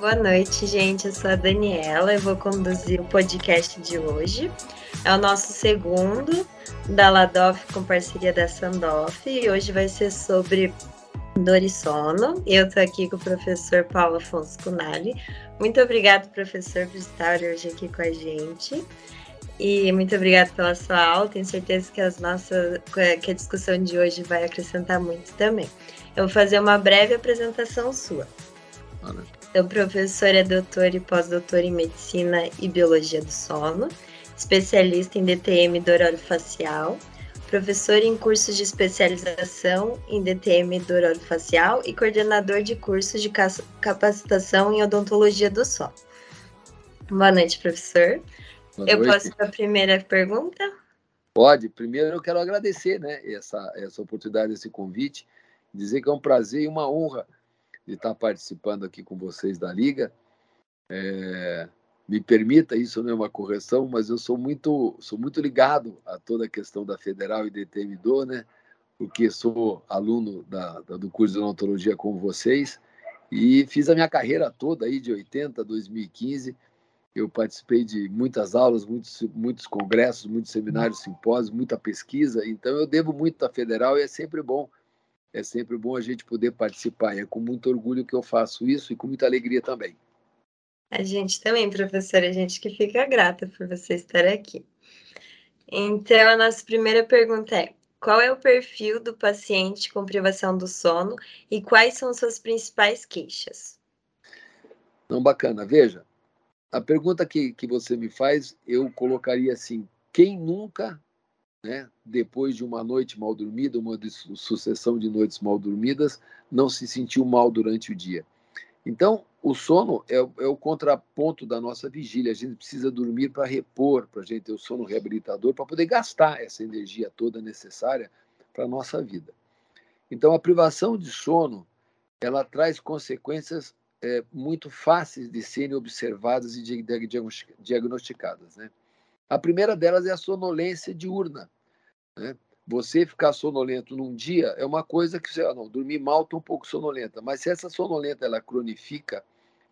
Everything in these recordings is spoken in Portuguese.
Boa noite, gente. Eu sou a Daniela. Eu vou conduzir o podcast de hoje. É o nosso segundo da Ladoff com parceria da Sandoff. E hoje vai ser sobre dor e sono. Eu estou aqui com o professor Paulo Afonso Cunali. Muito obrigado, professor, por estar hoje aqui com a gente. E muito obrigada pela sua aula. Tenho certeza que, as nossas, que a discussão de hoje vai acrescentar muito também. Eu vou fazer uma breve apresentação sua. O professor é doutor e pós-doutor em Medicina e Biologia do Sono, especialista em DTM do facial, professor em cursos de especialização em DTM do facial e coordenador de cursos de capacitação em odontologia do sono. Boa noite, professor. Boa eu noite. posso para a primeira pergunta? Pode. Primeiro eu quero agradecer né, essa, essa oportunidade, esse convite, dizer que é um prazer e uma honra de estar participando aqui com vocês da Liga. É, me permita, isso não é uma correção, mas eu sou muito, sou muito ligado a toda a questão da Federal e DTM-DO, né? porque sou aluno da, da, do curso de odontologia com vocês e fiz a minha carreira toda aí de 80 a 2015. Eu participei de muitas aulas, muitos, muitos congressos, muitos seminários, simpósios, muita pesquisa. Então eu devo muito à Federal e é sempre bom é sempre bom a gente poder participar. É com muito orgulho que eu faço isso e com muita alegria também. A gente também, professora, a gente que fica grata por você estar aqui. Então, a nossa primeira pergunta é: qual é o perfil do paciente com privação do sono e quais são suas principais queixas? Não, bacana. Veja, a pergunta que, que você me faz, eu colocaria assim: quem nunca né, depois de uma noite mal dormida, uma sucessão de noites mal dormidas, não se sentiu mal durante o dia. Então, o sono é, é o contraponto da nossa vigília. A gente precisa dormir para repor, para a gente ter o sono reabilitador, para poder gastar essa energia toda necessária para a nossa vida. Então, a privação de sono, ela traz consequências é, muito fáceis de serem observadas e diagnosticadas. Né? A primeira delas é a sonolência diurna. Né? Você ficar sonolento num dia é uma coisa que você, ah, não, dormir mal, estou um pouco sonolenta. Mas se essa sonolenta ela cronifica,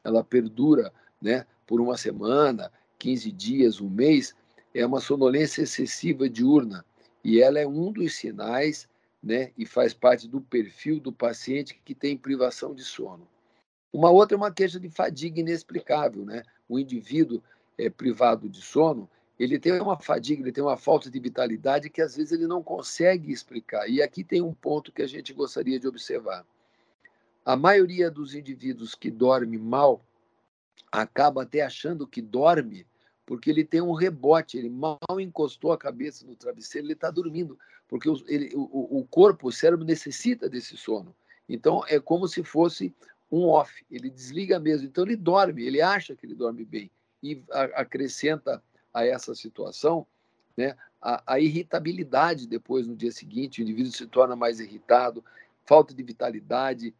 ela perdura né, por uma semana, 15 dias, um mês, é uma sonolência excessiva diurna. E ela é um dos sinais né, e faz parte do perfil do paciente que tem privação de sono. Uma outra é uma queixa de fadiga inexplicável. Né? O indivíduo é, privado de sono, ele tem uma fadiga, ele tem uma falta de vitalidade que às vezes ele não consegue explicar. E aqui tem um ponto que a gente gostaria de observar. A maioria dos indivíduos que dorme mal acaba até achando que dorme porque ele tem um rebote, ele mal encostou a cabeça no travesseiro, ele está dormindo, porque ele, o, o corpo, o cérebro necessita desse sono. Então é como se fosse um off, ele desliga mesmo. Então ele dorme, ele acha que ele dorme bem e acrescenta a essa situação, né, a, a, irritabilidade depois no dia seguinte, o indivíduo se torna mais irritado, falta de vitalidade,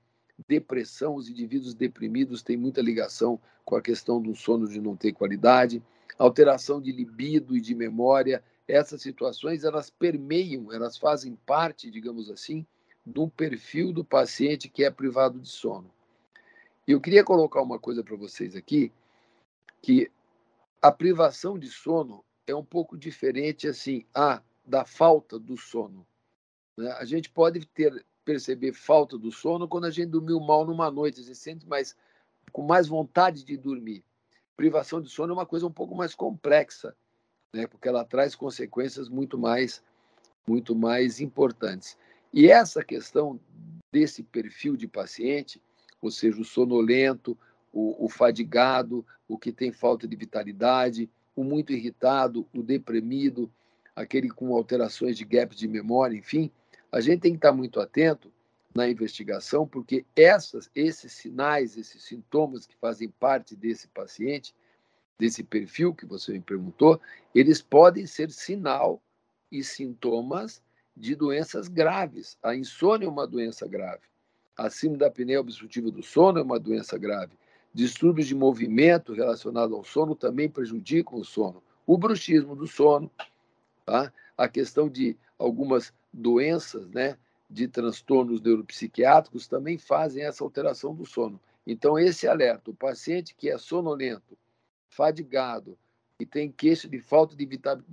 depressão, os indivíduos deprimidos têm muita ligação com a questão do sono de não ter qualidade, alteração de libido e de memória, essas situações elas permeiam, elas fazem parte, digamos assim, do perfil do paciente que é privado de sono. E eu queria colocar uma coisa para vocês aqui, que a privação de sono é um pouco diferente assim a da falta do sono. Né? A gente pode ter perceber falta do sono quando a gente dormiu mal numa noite, a gente sente mais com mais vontade de dormir. Privação de sono é uma coisa um pouco mais complexa, né? Porque ela traz consequências muito mais muito mais importantes. E essa questão desse perfil de paciente, ou seja, o sonolento, o, o fadigado, o que tem falta de vitalidade, o muito irritado, o deprimido, aquele com alterações de gaps de memória, enfim, a gente tem que estar muito atento na investigação, porque essas, esses sinais, esses sintomas que fazem parte desse paciente, desse perfil que você me perguntou, eles podem ser sinal e sintomas de doenças graves. A insônia é uma doença grave. A síndrome da apneia obstrutiva do sono é uma doença grave. Distúrbios de movimento relacionados ao sono também prejudicam o sono. O bruxismo do sono, tá? a questão de algumas doenças, né, de transtornos neuropsiquiátricos também fazem essa alteração do sono. Então, esse alerta, o paciente que é sonolento, fadigado, e tem queixa de falta de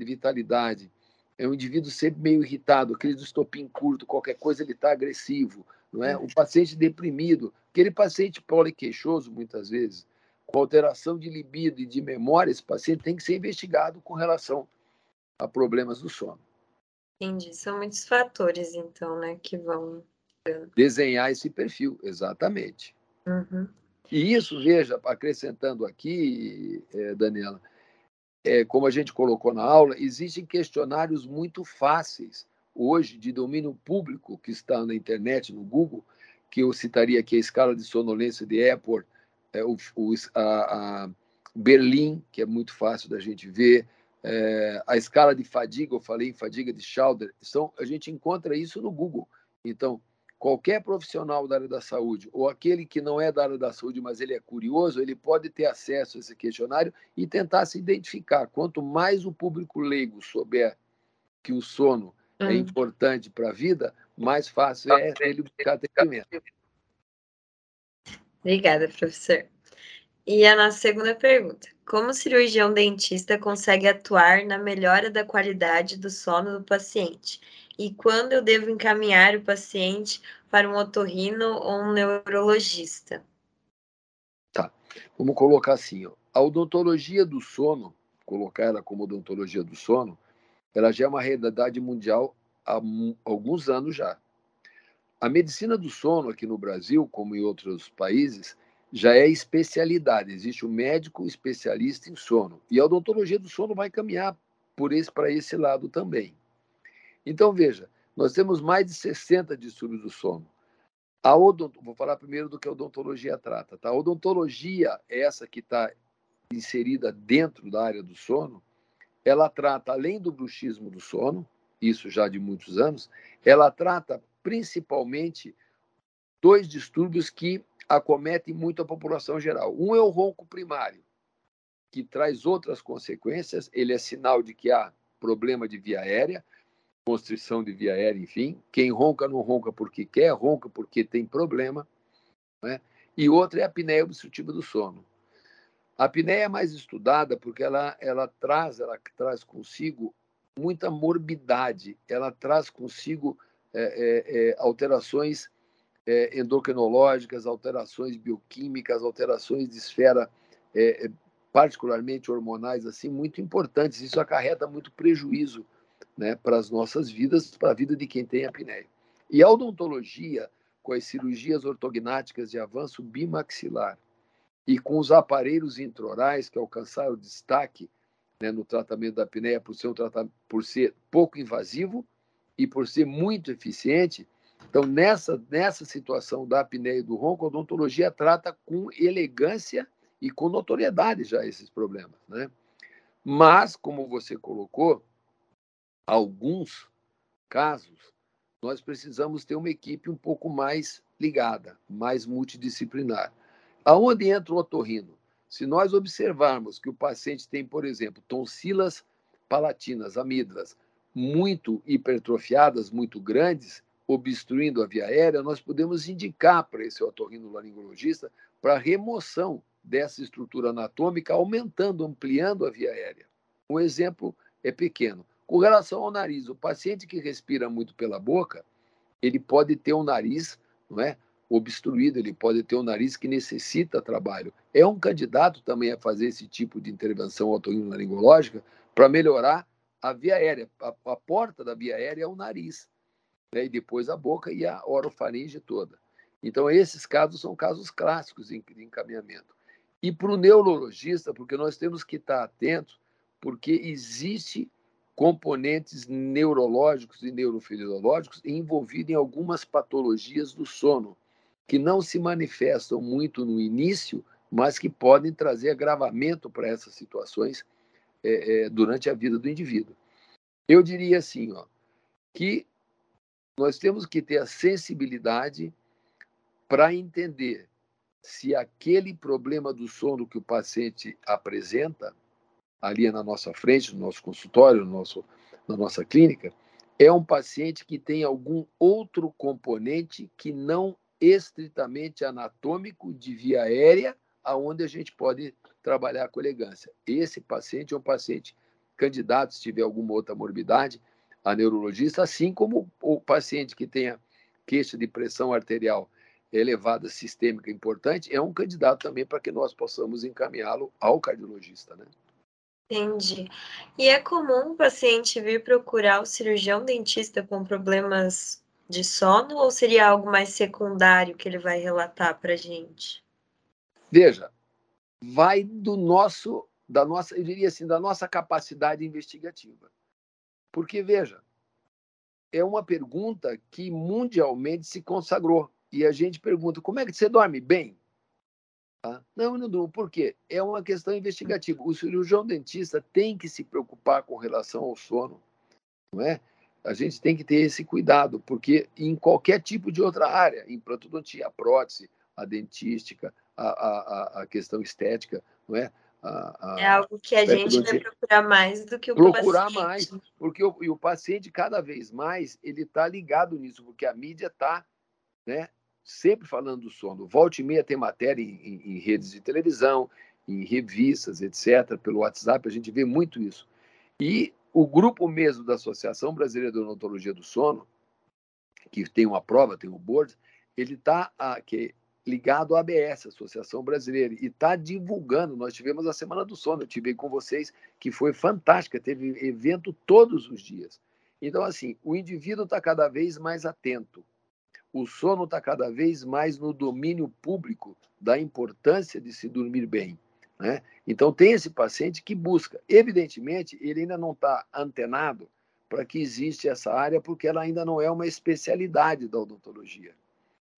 vitalidade, é um indivíduo sempre meio irritado, aquele do estopim curto, qualquer coisa ele está agressivo, não é? O paciente deprimido, aquele paciente poliqueixoso, muitas vezes, com alteração de libido e de memória, esse paciente tem que ser investigado com relação a problemas do sono. Entendi. São muitos fatores, então, né, que vão. Desenhar esse perfil, exatamente. Uhum. E isso, veja, acrescentando aqui, é, Daniela, é, como a gente colocou na aula, existem questionários muito fáceis hoje de domínio público que está na internet, no Google, que eu citaria aqui a escala de sonolência de Epworth, é, o, a, a Berlim, que é muito fácil da gente ver, é, a escala de fadiga, eu falei em fadiga de Schauder, são, a gente encontra isso no Google. Então, qualquer profissional da área da saúde, ou aquele que não é da área da saúde, mas ele é curioso, ele pode ter acesso a esse questionário e tentar se identificar. Quanto mais o público leigo souber que o sono é uhum. importante para a vida, mais fácil é ele buscar atendimento. Obrigada, professor. E a nossa segunda pergunta: Como o cirurgião dentista consegue atuar na melhora da qualidade do sono do paciente? E quando eu devo encaminhar o paciente para um otorrino ou um neurologista? Tá. Vamos colocar assim: ó. a odontologia do sono, colocar ela como odontologia do sono, ela já é uma realidade mundial há alguns anos já. A medicina do sono aqui no Brasil, como em outros países, já é especialidade. Existe um médico especialista em sono. E a odontologia do sono vai caminhar por esse para esse lado também. Então, veja, nós temos mais de 60 distúrbios do sono. A odont... Vou falar primeiro do que a odontologia trata. Tá? A odontologia, essa que está inserida dentro da área do sono, ela trata, além do bruxismo do sono, isso já de muitos anos, ela trata principalmente dois distúrbios que acometem muito a população geral. Um é o ronco primário, que traz outras consequências, ele é sinal de que há problema de via aérea, constrição de via aérea, enfim. Quem ronca não ronca porque quer, ronca porque tem problema. Né? E outra é a apneia obstrutiva do sono. A apneia é mais estudada porque ela, ela traz ela traz consigo muita morbidade, ela traz consigo é, é, é, alterações é, endocrinológicas, alterações bioquímicas, alterações de esfera é, é, particularmente hormonais assim muito importantes. Isso acarreta muito prejuízo né, para as nossas vidas, para a vida de quem tem apneia. E a odontologia, com as cirurgias ortognáticas de avanço bimaxilar e com os aparelhos introrais que alcançaram destaque né, no tratamento da apneia por ser, um tratamento, por ser pouco invasivo e por ser muito eficiente, então nessa, nessa situação da apneia e do ronco, a odontologia trata com elegância e com notoriedade já esses problemas. Né? Mas, como você colocou, alguns casos, nós precisamos ter uma equipe um pouco mais ligada, mais multidisciplinar. Aonde entra o otorrino? Se nós observarmos que o paciente tem, por exemplo, tonsilas palatinas, amígdalas, muito hipertrofiadas, muito grandes, obstruindo a via aérea, nós podemos indicar para esse otorrinolaringologista para remoção dessa estrutura anatômica, aumentando, ampliando a via aérea. Um exemplo é pequeno. Com relação ao nariz, o paciente que respira muito pela boca, ele pode ter um nariz, não é, obstruído, ele pode ter um nariz que necessita trabalho. É um candidato também a fazer esse tipo de intervenção otorrinolaringológica para melhorar a via aérea. A, a, porta da via aérea é o nariz, né? e depois a boca e a orofaringe toda. Então, esses casos são casos clássicos de encaminhamento. E para o neurologista, porque nós temos que estar atentos, porque existe componentes neurológicos e neurofisiológicos envolvidos em algumas patologias do sono, que não se manifestam muito no início, mas que podem trazer agravamento para essas situações é, é, durante a vida do indivíduo. Eu diria assim, ó, que nós temos que ter a sensibilidade para entender se aquele problema do sono que o paciente apresenta ali na nossa frente, no nosso consultório, no nosso, na nossa clínica, é um paciente que tem algum outro componente que não estritamente anatômico de via aérea, aonde a gente pode trabalhar com elegância. Esse paciente é um paciente candidato, se tiver alguma outra morbidade, a neurologista, assim como o paciente que tenha queixa de pressão arterial elevada sistêmica importante, é um candidato também para que nós possamos encaminhá-lo ao cardiologista, né? Entendi. E é comum o paciente vir procurar o cirurgião dentista com problemas de sono ou seria algo mais secundário que ele vai relatar para a gente? Veja, vai do nosso, da nossa, eu diria assim, da nossa capacidade investigativa. Porque, veja, é uma pergunta que mundialmente se consagrou. E a gente pergunta: como é que você dorme bem? Tá? Não, não durmo. Por quê? É uma questão investigativa. O cirurgião dentista tem que se preocupar com relação ao sono, não é? A gente tem que ter esse cuidado, porque em qualquer tipo de outra área, em implantodontia, a prótese, a dentística, a, a, a questão estética, não é? A, é algo que a gente vai procurar mais do que o procurar paciente. Procurar mais, porque o, e o paciente, cada vez mais, ele está ligado nisso, porque a mídia está né, sempre falando do sono. Volte e meia tem matéria em, em, redes de televisão, em revistas, etc. Pelo WhatsApp, a gente vê muito isso. E o grupo mesmo da Associação Brasileira de Odontologia do Sono, que tem uma prova, tem um board, ele está ligado à ABS, Associação Brasileira, e está divulgando. Nós tivemos a Semana do Sono, eu tive com vocês, que foi fantástica, teve evento todos os dias. Então, assim, o indivíduo está cada vez mais atento o sono está cada vez mais no domínio público da importância de se dormir bem. Né? Então, tem esse paciente que busca. Evidentemente, ele ainda não está antenado para que existe essa área, porque ela ainda não é uma especialidade da odontologia.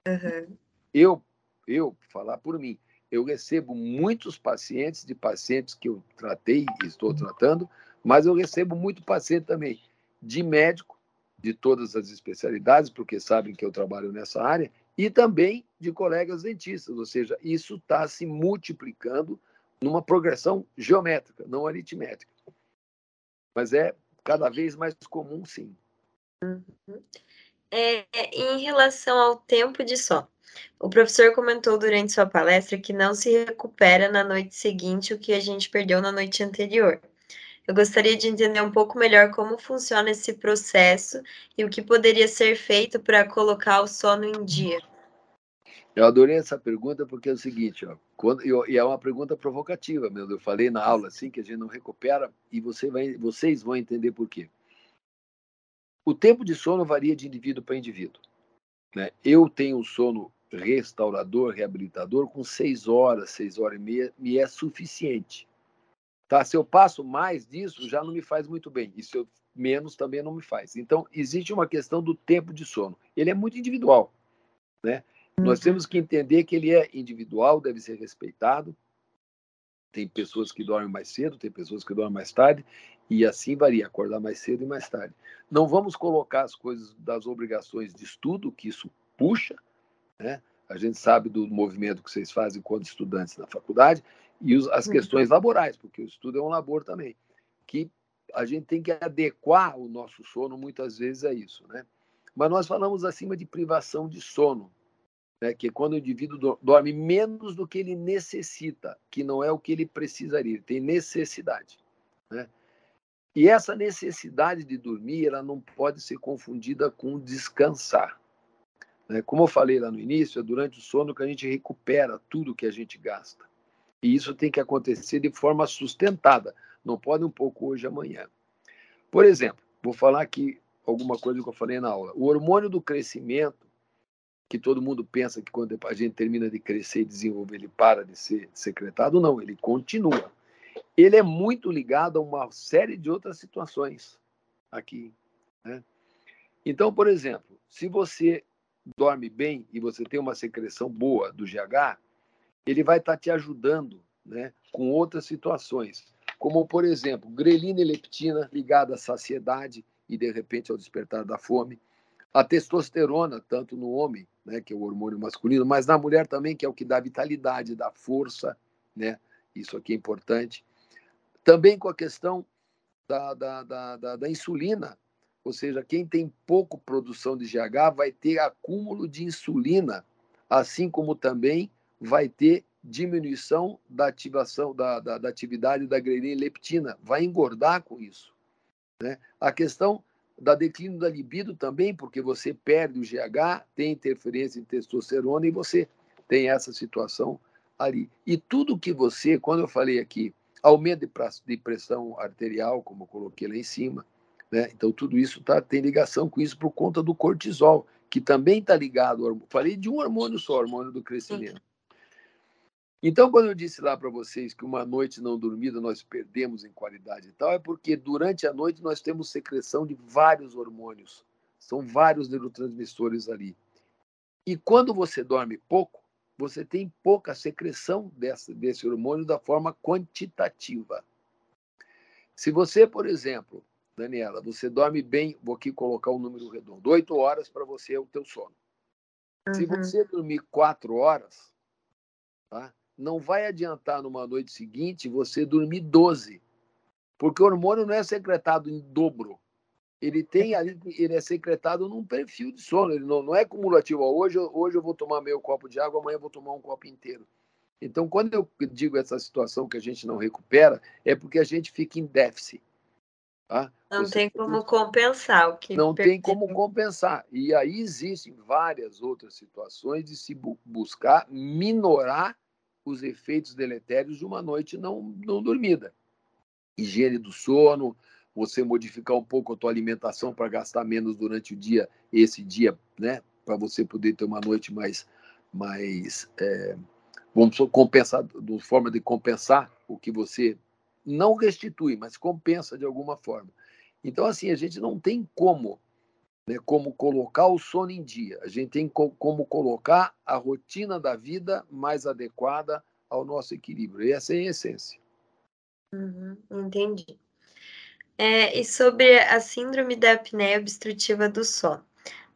Uhum. Eu, eu, falar por mim, eu recebo muitos pacientes de pacientes que eu tratei e estou tratando, mas eu recebo muito paciente também de médico de todas as especialidades, porque sabem que eu trabalho nessa área, e também de colegas dentistas, ou seja, isso está se multiplicando numa progressão geométrica, não aritmética. Mas é cada vez mais comum, sim. Uhum. É, em relação ao tempo de sono, o professor comentou durante sua palestra que não se recupera na noite seguinte o que a gente perdeu na noite anterior. Eu gostaria de entender um pouco melhor como funciona esse processo e o que poderia ser feito para colocar o sono em dia. Eu adorei essa pergunta porque é o seguinte, ó, quando, eu, e é uma pergunta provocativa mesmo. Eu falei na aula assim que a gente não recupera e você vai, vocês vão entender por quê. O tempo de sono varia de indivíduo para indivíduo. Né? Eu tenho um sono restaurador, reabilitador, com seis horas, seis horas e meia, me é suficiente. Tá? Se eu passo mais disso, já não me faz muito bem. E se eu menos, também não me faz. Então, existe uma questão do tempo de sono. Ele é muito individual. Né? Uhum. Nós temos que entender que ele é individual, deve ser respeitado. Tem pessoas que dormem mais cedo, tem pessoas que dormem mais tarde, e assim varia, acordar mais cedo e mais tarde. Não vamos colocar as coisas das obrigações de estudo, que isso puxa, né? A gente sabe do movimento que vocês fazem quando estudantes na faculdade, e os, as uhum. questões laborais, porque o estudo é um labor também, que a gente tem que adequar o nosso sono muitas vezes a isso, né? Mas nós falamos acima de privação de sono, né? que é quando o indivíduo dorme menos do que ele necessita, que não é o que ele precisaria, ele tem necessidade, né? E essa necessidade de dormir, ela não pode ser confundida com descansar. Né? Como eu falei lá no início, é durante o sono que a gente recupera tudo que a gente gasta. E isso tem que acontecer de forma sustentada, não pode um pouco hoje amanhã. Por exemplo, vou falar aqui alguma coisa que eu falei na aula. O hormônio do crescimento, que todo mundo pensa que quando a gente termina de crescer e desenvolver, ele para de ser secretado, não, ele continua. Ele é muito ligado a uma série de outras situações aqui. Né? Então, por exemplo, se você dorme bem e você tem uma secreção boa do GH, ele vai estar tá te ajudando né, com outras situações, como, por exemplo, grelina e leptina ligada à saciedade e, de repente, ao despertar da fome. A testosterona, tanto no homem, né, que é o hormônio masculino, mas na mulher também, que é o que dá vitalidade, dá força, né? Isso aqui é importante. Também com a questão da, da, da, da, insulina, ou seja, quem tem pouco produção de GH vai ter acúmulo de insulina assim como também vai ter diminuição da ativação da, da, da atividade da grelina leptina, vai engordar com isso. Né? A questão da declínio da libido também, porque você perde o GH, tem interferência em testosterona e você tem essa situação ali. E tudo que você, quando eu falei aqui, aumento de pressão arterial, como eu coloquei lá em cima, né? então tudo isso tá, tem ligação com isso por conta do cortisol, que também está ligado, falei de um hormônio só, hormônio do crescimento. Então, quando eu disse lá para vocês que uma noite não dormida nós perdemos em qualidade e tal, é porque durante a noite nós temos secreção de vários hormônios. São vários neurotransmissores ali. E quando você dorme pouco, você tem pouca secreção desse, desse hormônio da forma quantitativa. Se você, por exemplo, Daniela, você dorme bem, vou aqui colocar um número redondo, oito horas para você é o teu sono. Uhum. Se você dormir quatro horas, tá? Não vai adiantar numa noite seguinte você dormir 12, porque o hormônio não é secretado em dobro. Ele tem ali, ele é secretado num perfil de sono, ele não, não é cumulativo. Hoje, hoje eu vou tomar meio copo de água, amanhã eu vou tomar um copo inteiro. Então, quando eu digo essa situação que a gente não recupera, é porque a gente fica em déficit. Tá? Não Você tem como compensar o que. Não perdeu. tem como compensar. E aí existem várias outras situações de se bu buscar minorar os efeitos deletérios de uma noite não, não dormida. Higiene do sono, você modificar um pouco a tua alimentação para gastar menos durante o dia, esse dia, né? Para você poder ter uma noite mais, mais é, vamos compensar, de forma de compensar o que você não restitui, mas compensa de alguma forma. Então, assim, a gente não tem como né, como colocar o sono em dia. A gente tem como colocar a rotina da vida mais adequada ao nosso equilíbrio. E essa é a essência. Uhum, entendi. É, e sobre a síndrome da apneia obstrutiva do sono.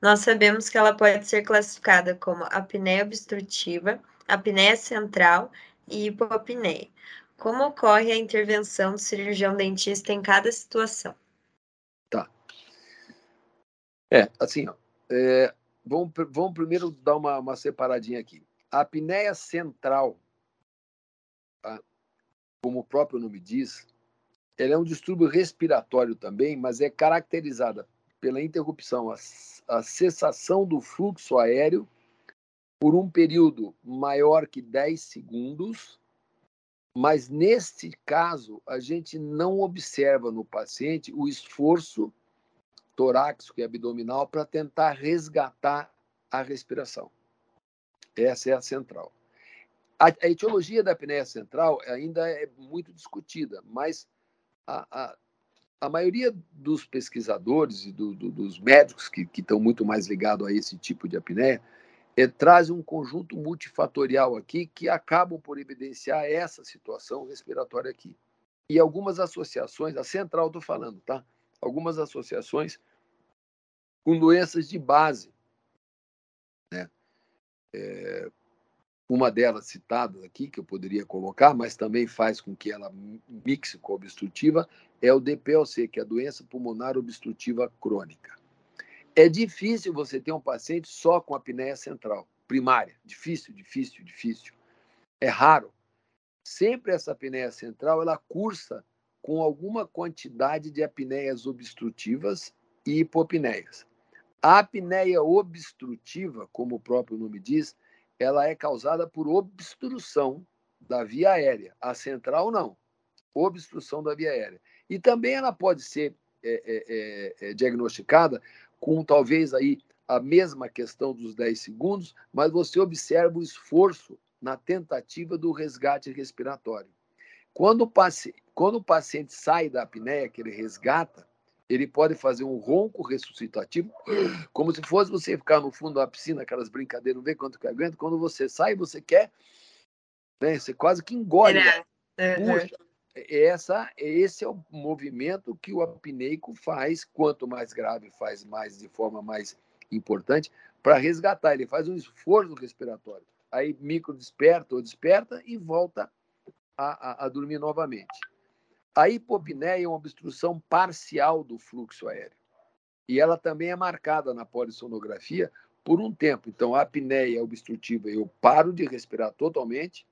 Nós sabemos que ela pode ser classificada como apneia obstrutiva, apneia central e hipopneia. Como ocorre a intervenção do cirurgião dentista em cada situação? É, assim, ó, é, vamos, vamos primeiro dar uma, uma separadinha aqui. A apneia central, tá? como o próprio nome diz, ela é um distúrbio respiratório também, mas é caracterizada pela interrupção, a, a cessação do fluxo aéreo por um período maior que 10 segundos, mas neste caso a gente não observa no paciente o esforço torácico e abdominal para tentar resgatar a respiração. Essa é a central. A, a etiologia da apneia central ainda é muito discutida, mas a, a, a maioria dos pesquisadores e do, do, dos médicos que, que estão muito mais ligados a esse tipo de apneia é, trazem um conjunto multifatorial aqui que acabam por evidenciar essa situação respiratória aqui. E algumas associações, a central estou falando, tá? Algumas associações com doenças de base. Né? É, uma delas citada aqui, que eu poderia colocar, mas também faz com que ela mixe com a obstrutiva, é o DPLC, que é a doença pulmonar obstrutiva crônica. É difícil você ter um paciente só com apneia central, primária. Difícil, difícil, difícil. É raro. Sempre essa apneia central, ela cursa com alguma quantidade de apneias obstrutivas e hipopneias. A apneia obstrutiva, como o próprio nome diz, ela é causada por obstrução da via aérea. A central não, obstrução da via aérea. E também ela pode ser é, é, é, é diagnosticada com talvez aí a mesma questão dos 10 segundos, mas você observa o esforço na tentativa do resgate respiratório. Quando o, quando o paciente sai da apneia, que ele resgata, ele pode fazer um ronco ressuscitativo, como se fosse você ficar no fundo da piscina, aquelas brincadeiras, não vê quanto que aguenta. Quando você sai, você quer, né? Você quase que engole. É. Puxa. Essa, esse é o movimento que o apneico faz. Quanto mais grave, faz mais de forma mais importante para resgatar. Ele faz um esforço respiratório. Aí micro desperta ou desperta e volta a, a, a dormir novamente. A hipopneia é uma obstrução parcial do fluxo aéreo. E ela também é marcada na polissonografia por um tempo. Então, a apneia obstrutiva, eu paro de respirar totalmente.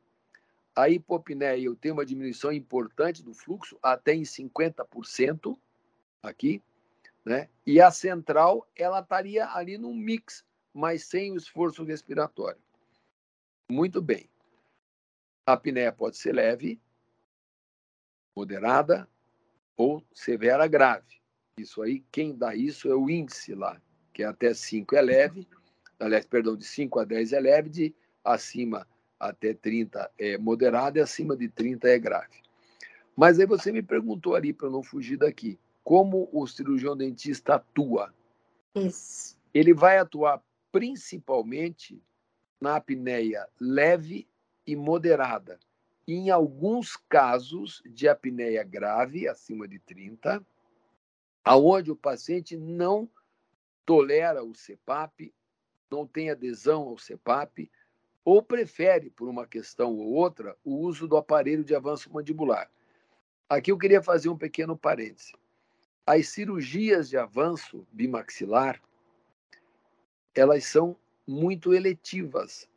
A hipopneia, eu tenho uma diminuição importante do fluxo, até em 50% aqui. Né? E a central, ela estaria ali num mix, mas sem o esforço respiratório. Muito bem. A apneia pode ser leve, moderada ou severa grave. Isso aí, quem dá isso é o índice lá, que é até 5 é leve, aliás, perdão, de 5 a 10 é leve, de acima até 30 é moderado e acima de 30 é grave. Mas aí você me perguntou ali, para não fugir daqui, como o cirurgião dentista atua? Isso. Ele vai atuar principalmente na apneia leve e moderada. Em alguns casos de apneia grave, acima de 30, aonde o paciente não tolera o CPAP, não tem adesão ao CPAP, ou prefere, por uma questão ou outra, o uso do aparelho de avanço mandibular. Aqui eu queria fazer um pequeno parêntese. As cirurgias de avanço bimaxilar, elas são muito eletivas,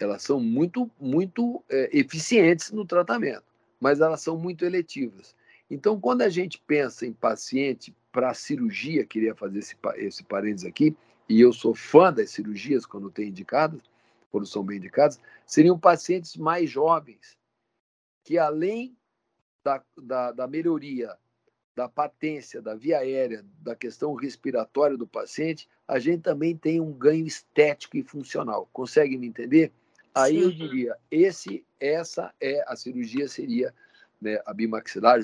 elas são muito, muito é, eficientes no tratamento, mas elas são muito eletivas. Então, quando a gente pensa em paciente para cirurgia, queria fazer esse, esse parênteses aqui, e eu sou fã das cirurgias quando tem indicadas, quando são bem indicadas, seriam pacientes mais jovens, que além da, da, da melhoria da patência, da via aérea, da questão respiratória do paciente, a gente também tem um ganho estético e funcional. Consegue me entender? Aí Sim. eu diria, esse, essa é a cirurgia seria né, a bimaxilar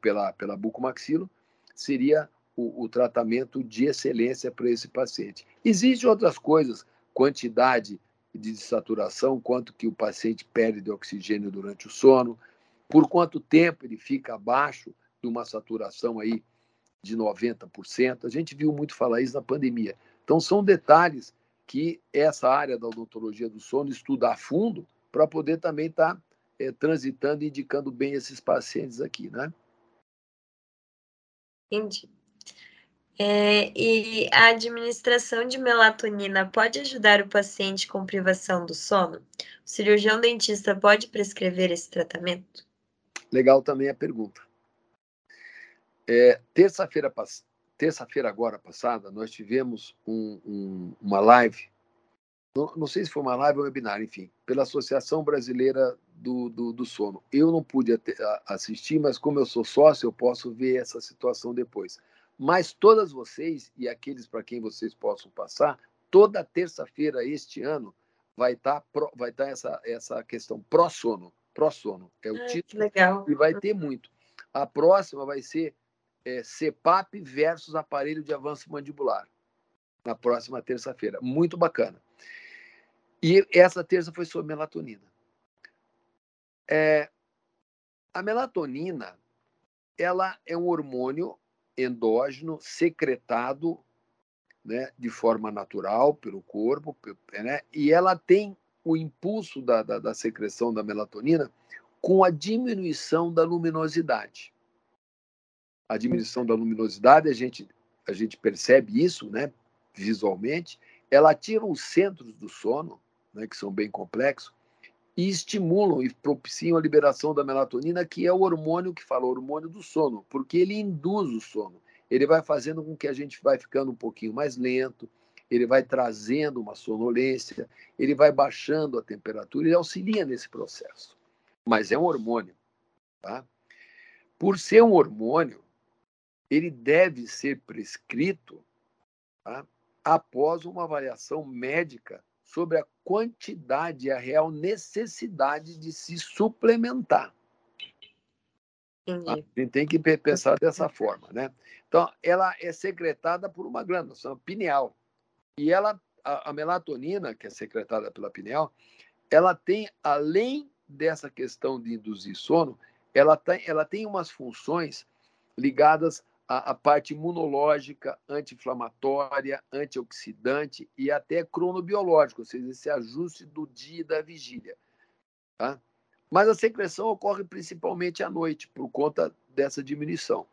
pela pela bucomaxilo seria o, o tratamento de excelência para esse paciente. Existem outras coisas, quantidade de saturação, quanto que o paciente perde de oxigênio durante o sono, por quanto tempo ele fica abaixo de uma saturação aí de 90%. A gente viu muito falar isso na pandemia. Então, são detalhes que essa área da odontologia do sono estuda a fundo para poder também estar tá, é, transitando e indicando bem esses pacientes aqui, né? Entendi. É, e a administração de melatonina pode ajudar o paciente com privação do sono? O cirurgião dentista pode prescrever esse tratamento? Legal também a pergunta. É, terça-feira terça-feira agora passada, nós tivemos um, um, uma live, não, não, sei se foi uma live ou um webinar, enfim, pela Associação Brasileira do, do, do Sono. Eu não pude assistir, mas como eu sou sócio, eu posso ver essa situação depois. Mas todas vocês e aqueles para quem vocês possam passar, toda terça-feira este ano vai estar tá, vai tá essa essa questão pró sono, pró sono é o ah, título legal. e vai ter muito. A próxima vai ser é, CPAP versus aparelho de avanço mandibular na próxima terça-feira, muito bacana. E essa terça foi sobre melatonina. É, a melatonina ela é um hormônio endógeno secretado né, de forma natural pelo corpo, né, e ela tem o impulso da, da, da secreção da melatonina com a diminuição da luminosidade. A diminuição da luminosidade, a gente, a gente percebe isso né, visualmente, ela ativa os centros do sono, né, que são bem complexos, e estimulam e propiciam a liberação da melatonina, que é o hormônio que fala, o hormônio do sono, porque ele induz o sono. Ele vai fazendo com que a gente vai ficando um pouquinho mais lento, ele vai trazendo uma sonolência, ele vai baixando a temperatura, ele auxilia nesse processo. Mas é um hormônio, tá? Por ser um hormônio, ele deve ser prescrito tá? após uma avaliação médica sobre a quantidade e a real necessidade de se suplementar. Tá? A gente tem que pensar dessa forma, né? Então, ela é secretada por uma glândula, chama pineal. E ela, a, a melatonina, que é secretada pela pineal, ela tem, além dessa questão de induzir sono, ela tem, ela tem umas funções ligadas a, a parte imunológica, anti-inflamatória, antioxidante e até cronobiológico, ou seja, esse ajuste do dia e da vigília. Tá? Mas a secreção ocorre principalmente à noite, por conta dessa diminuição.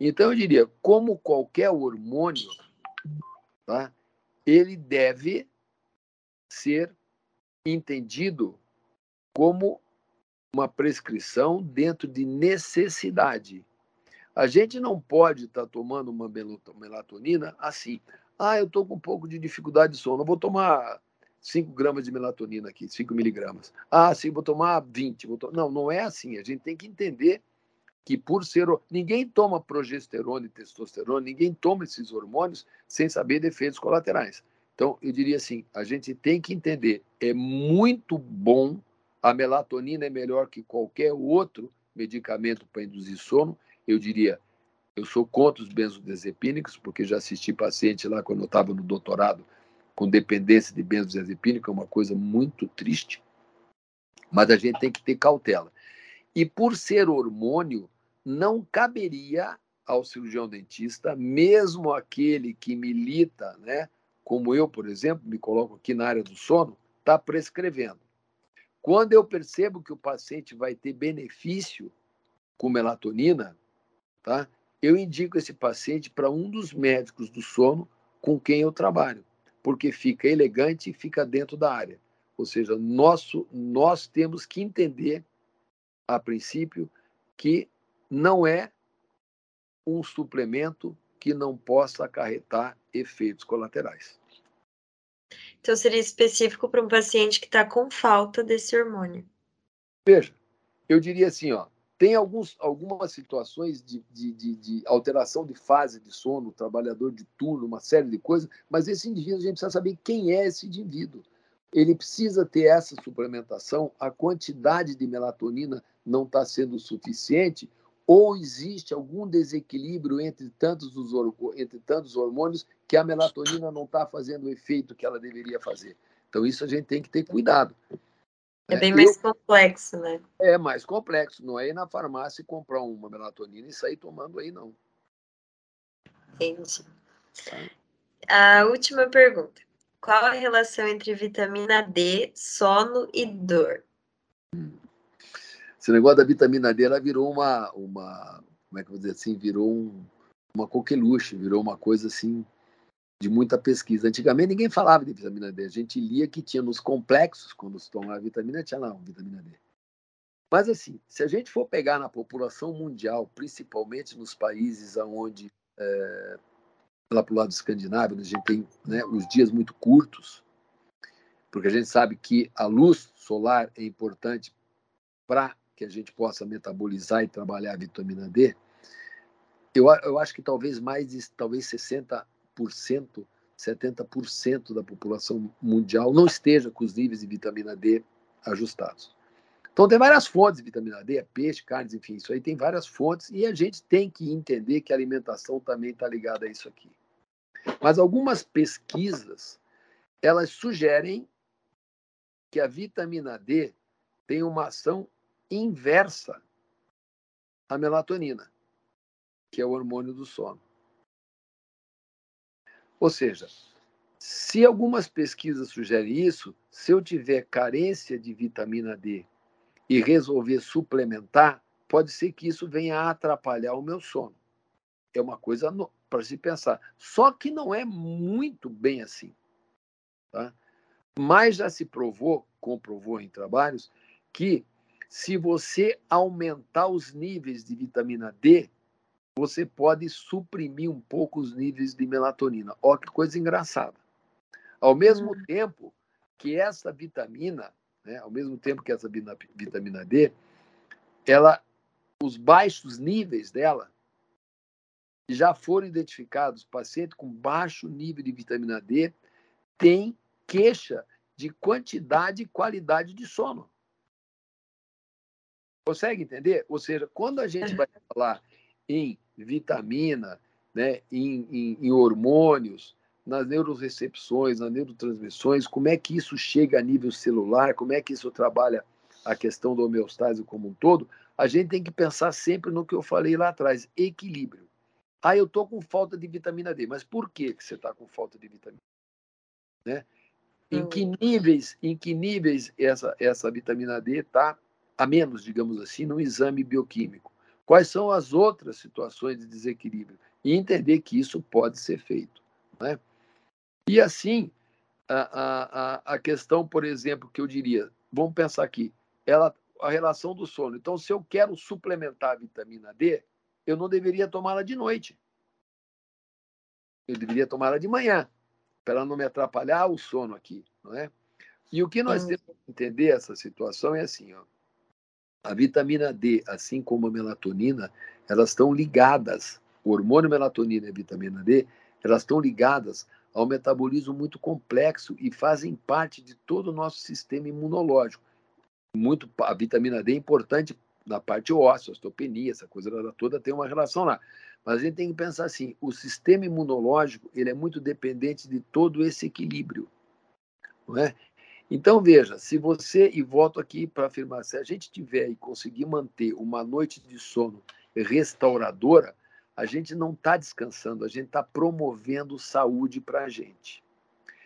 Então, eu diria, como qualquer hormônio, tá? ele deve ser entendido como uma prescrição dentro de necessidade. A gente não pode estar tá tomando uma melatonina assim. Ah, eu estou com um pouco de dificuldade de sono, vou tomar 5 gramas de melatonina aqui, 5 miligramas. Ah, sim, vou tomar 20. Vou to... Não, não é assim. A gente tem que entender que por ser. Ninguém toma progesterona e testosterona, ninguém toma esses hormônios sem saber de efeitos colaterais. Então, eu diria assim: a gente tem que entender, é muito bom, a melatonina é melhor que qualquer outro medicamento para induzir sono. Eu diria, eu sou contra os benzodiazepínicos, porque já assisti paciente lá quando eu estava no doutorado com dependência de benzodiazepínico, é uma coisa muito triste. Mas a gente tem que ter cautela. E por ser hormônio, não caberia ao cirurgião dentista, mesmo aquele que milita, né, como eu, por exemplo, me coloco aqui na área do sono, está prescrevendo. Quando eu percebo que o paciente vai ter benefício com melatonina, tá? eu indico esse paciente para um dos médicos do sono com quem eu trabalho, porque fica elegante e fica dentro da área. Ou seja, nosso, nós temos que entender, a princípio, que não é um suplemento que não possa acarretar efeitos colaterais. Então, seria específico para um paciente que está com falta desse hormônio. Veja, eu diria assim, ó, tem alguns, algumas situações de, de, de, de, alteração de fase de sono, trabalhador de turno, uma série de coisas, mas esse indivíduo, a gente precisa saber quem é esse indivíduo. Ele precisa ter essa suplementação, a quantidade de melatonina não está sendo suficiente, ou existe algum desequilíbrio entre tantos, os, entre tantos hormônios que a melatonina não está fazendo o efeito que ela deveria fazer. Então, isso a gente tem que ter cuidado. É bem mais eu, complexo, né? É mais complexo. Não é ir na farmácia e comprar uma melatonina e sair tomando aí, não. Entendi. Tá. A última pergunta. Qual a relação entre vitamina D, sono e dor? Esse negócio da vitamina D, ela virou uma, uma como é que eu vou dizer assim, virou um, uma coqueluche, virou uma coisa assim de muita pesquisa. Antigamente ninguém falava de vitamina D, a gente lia que tinha nos complexos, quando se tomava vitamina, tinha lá vitamina D. Mas assim, se a gente for pegar na população mundial, principalmente nos países onde, é, lá para o lado escandinavo, a gente tem né, os dias muito curtos, porque a gente sabe que a luz solar é importante para que a gente possa metabolizar e trabalhar a vitamina D, eu, eu acho que talvez mais de talvez 60 70% da população mundial não esteja com os níveis de vitamina D ajustados. Então, tem várias fontes de vitamina D, é peixe, carnes, enfim, isso aí tem várias fontes e a gente tem que entender que a alimentação também está ligada a isso aqui. Mas algumas pesquisas, elas sugerem que a vitamina D tem uma ação inversa à melatonina, que é o hormônio do sono. Ou seja, se algumas pesquisas sugerem isso, se eu tiver carência de vitamina D e resolver suplementar, pode ser que isso venha a atrapalhar o meu sono. É uma coisa para se pensar. Só que não é muito bem assim. Tá? Mas já se provou, comprovou em trabalhos, que se você aumentar os níveis de vitamina D, você pode suprimir um pouco os níveis de melatonina. Ó, que coisa engraçada. Ao mesmo hum. tempo que essa vitamina, né, ao mesmo tempo que essa vitamina D, ela, os baixos níveis dela já foram identificados. Paciente com baixo nível de vitamina D tem queixa de quantidade e qualidade de sono. Consegue entender? Ou seja, quando a gente vai falar em vitamina, né, em, em, em hormônios, nas neurorecepções, nas neurotransmissões, como é que isso chega a nível celular, como é que isso trabalha a questão do homeostase como um todo, a gente tem que pensar sempre no que eu falei lá atrás, equilíbrio. Ah, eu estou com falta de vitamina D, mas por que, que você está com falta de vitamina D? Né? Em que níveis, em que níveis essa, essa vitamina D está a menos, digamos assim, no exame bioquímico? Quais são as outras situações de desequilíbrio? E entender que isso pode ser feito. Né? E assim, a, a, a questão, por exemplo, que eu diria, vamos pensar aqui, ela, a relação do sono. Então, se eu quero suplementar a vitamina D, eu não deveria tomá-la de noite. Eu deveria tomá-la de manhã, para ela não me atrapalhar o sono aqui, não é? E o que nós temos que entender essa situação é assim, ó. A vitamina D, assim como a melatonina, elas estão ligadas. O hormônio melatonina e a vitamina D, elas estão ligadas ao metabolismo muito complexo e fazem parte de todo o nosso sistema imunológico. Muito, a vitamina D é importante na parte óssea, osteopenia, essa coisa toda tem uma relação lá. Mas a gente tem que pensar assim, o sistema imunológico ele é muito dependente de todo esse equilíbrio, não é? Então veja, se você e volto aqui para afirmar, se a gente tiver e conseguir manter uma noite de sono restauradora, a gente não está descansando, a gente está promovendo saúde para a gente.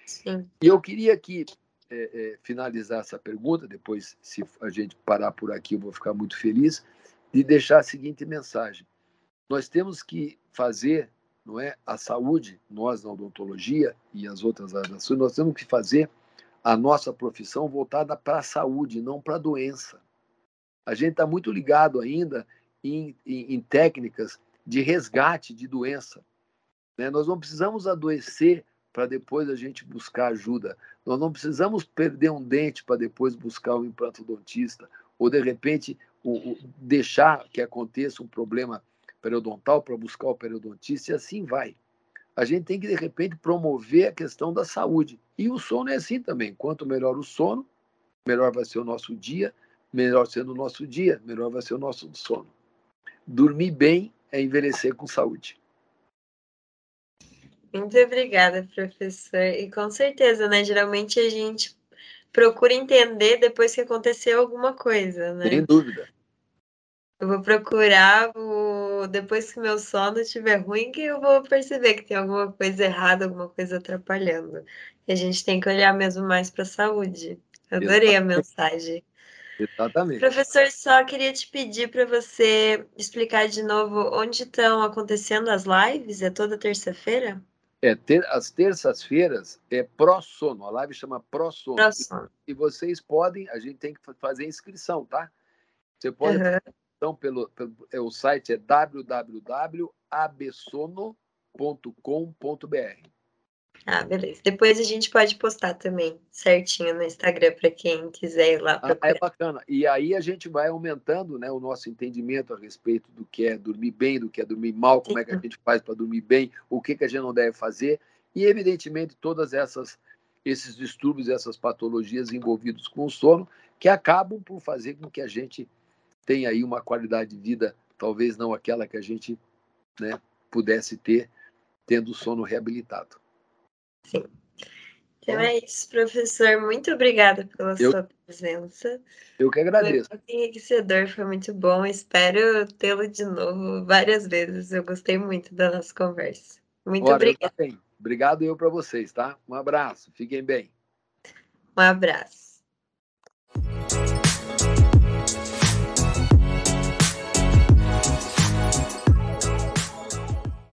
Sim. E eu queria aqui é, é, finalizar essa pergunta, depois, se a gente parar por aqui, eu vou ficar muito feliz, de deixar a seguinte mensagem. Nós temos que fazer, não é, a saúde, nós na odontologia e as outras áreas nós temos que fazer a nossa profissão voltada para a saúde, não para a doença. A gente está muito ligado ainda em, em, em técnicas de resgate de doença. Né? Nós não precisamos adoecer para depois a gente buscar ajuda. Nós não precisamos perder um dente para depois buscar um implantodontista, ou de repente o, o, deixar que aconteça um problema periodontal para buscar o periodontista, e assim vai. A gente tem que, de repente, promover a questão da saúde. E o sono é assim também. Quanto melhor o sono, melhor vai ser o nosso dia, melhor sendo o nosso dia, melhor vai ser o nosso sono. Dormir bem é envelhecer com saúde. Muito obrigada, professor. E com certeza, né? Geralmente a gente procura entender depois que aconteceu alguma coisa, né? Sem dúvida. Eu vou procurar, vou... depois que meu sono estiver ruim, que eu vou perceber que tem alguma coisa errada, alguma coisa atrapalhando. E a gente tem que olhar mesmo mais para a saúde. Adorei Exatamente. a mensagem. Exatamente. Professor, só queria te pedir para você explicar de novo onde estão acontecendo as lives. É toda terça-feira? É, ter, as terças-feiras é pró-sono. A live chama pró-sono. Pró e, e, vocês podem, a gente tem que fazer inscrição, tá? Você pode uhum. Então pelo, pelo é, o site é www.absono.com.br. Ah, beleza. Depois a gente pode postar também certinho no Instagram para quem quiser ir lá. Ah, é bacana. E aí a gente vai aumentando né, o nosso entendimento a respeito do que é dormir bem, do que é dormir mal, como Sim. é que a gente faz para dormir bem, o que, que a gente não deve fazer. E, evidentemente, todas essas esses distúrbios, essas patologias envolvidos com o sono, que acabam por fazer com que a gente tenha aí uma qualidade de vida, talvez não aquela que a gente né, pudesse ter tendo o sono reabilitado. Sim. Então é isso, professor. Muito obrigada pela eu, sua presença. Eu que agradeço. Foi muito enriquecedor, foi muito bom. Espero tê-lo de novo várias vezes. Eu gostei muito da nossa conversa. Muito Ora, obrigada. Eu Obrigado eu para vocês, tá? Um abraço. Fiquem bem. Um abraço.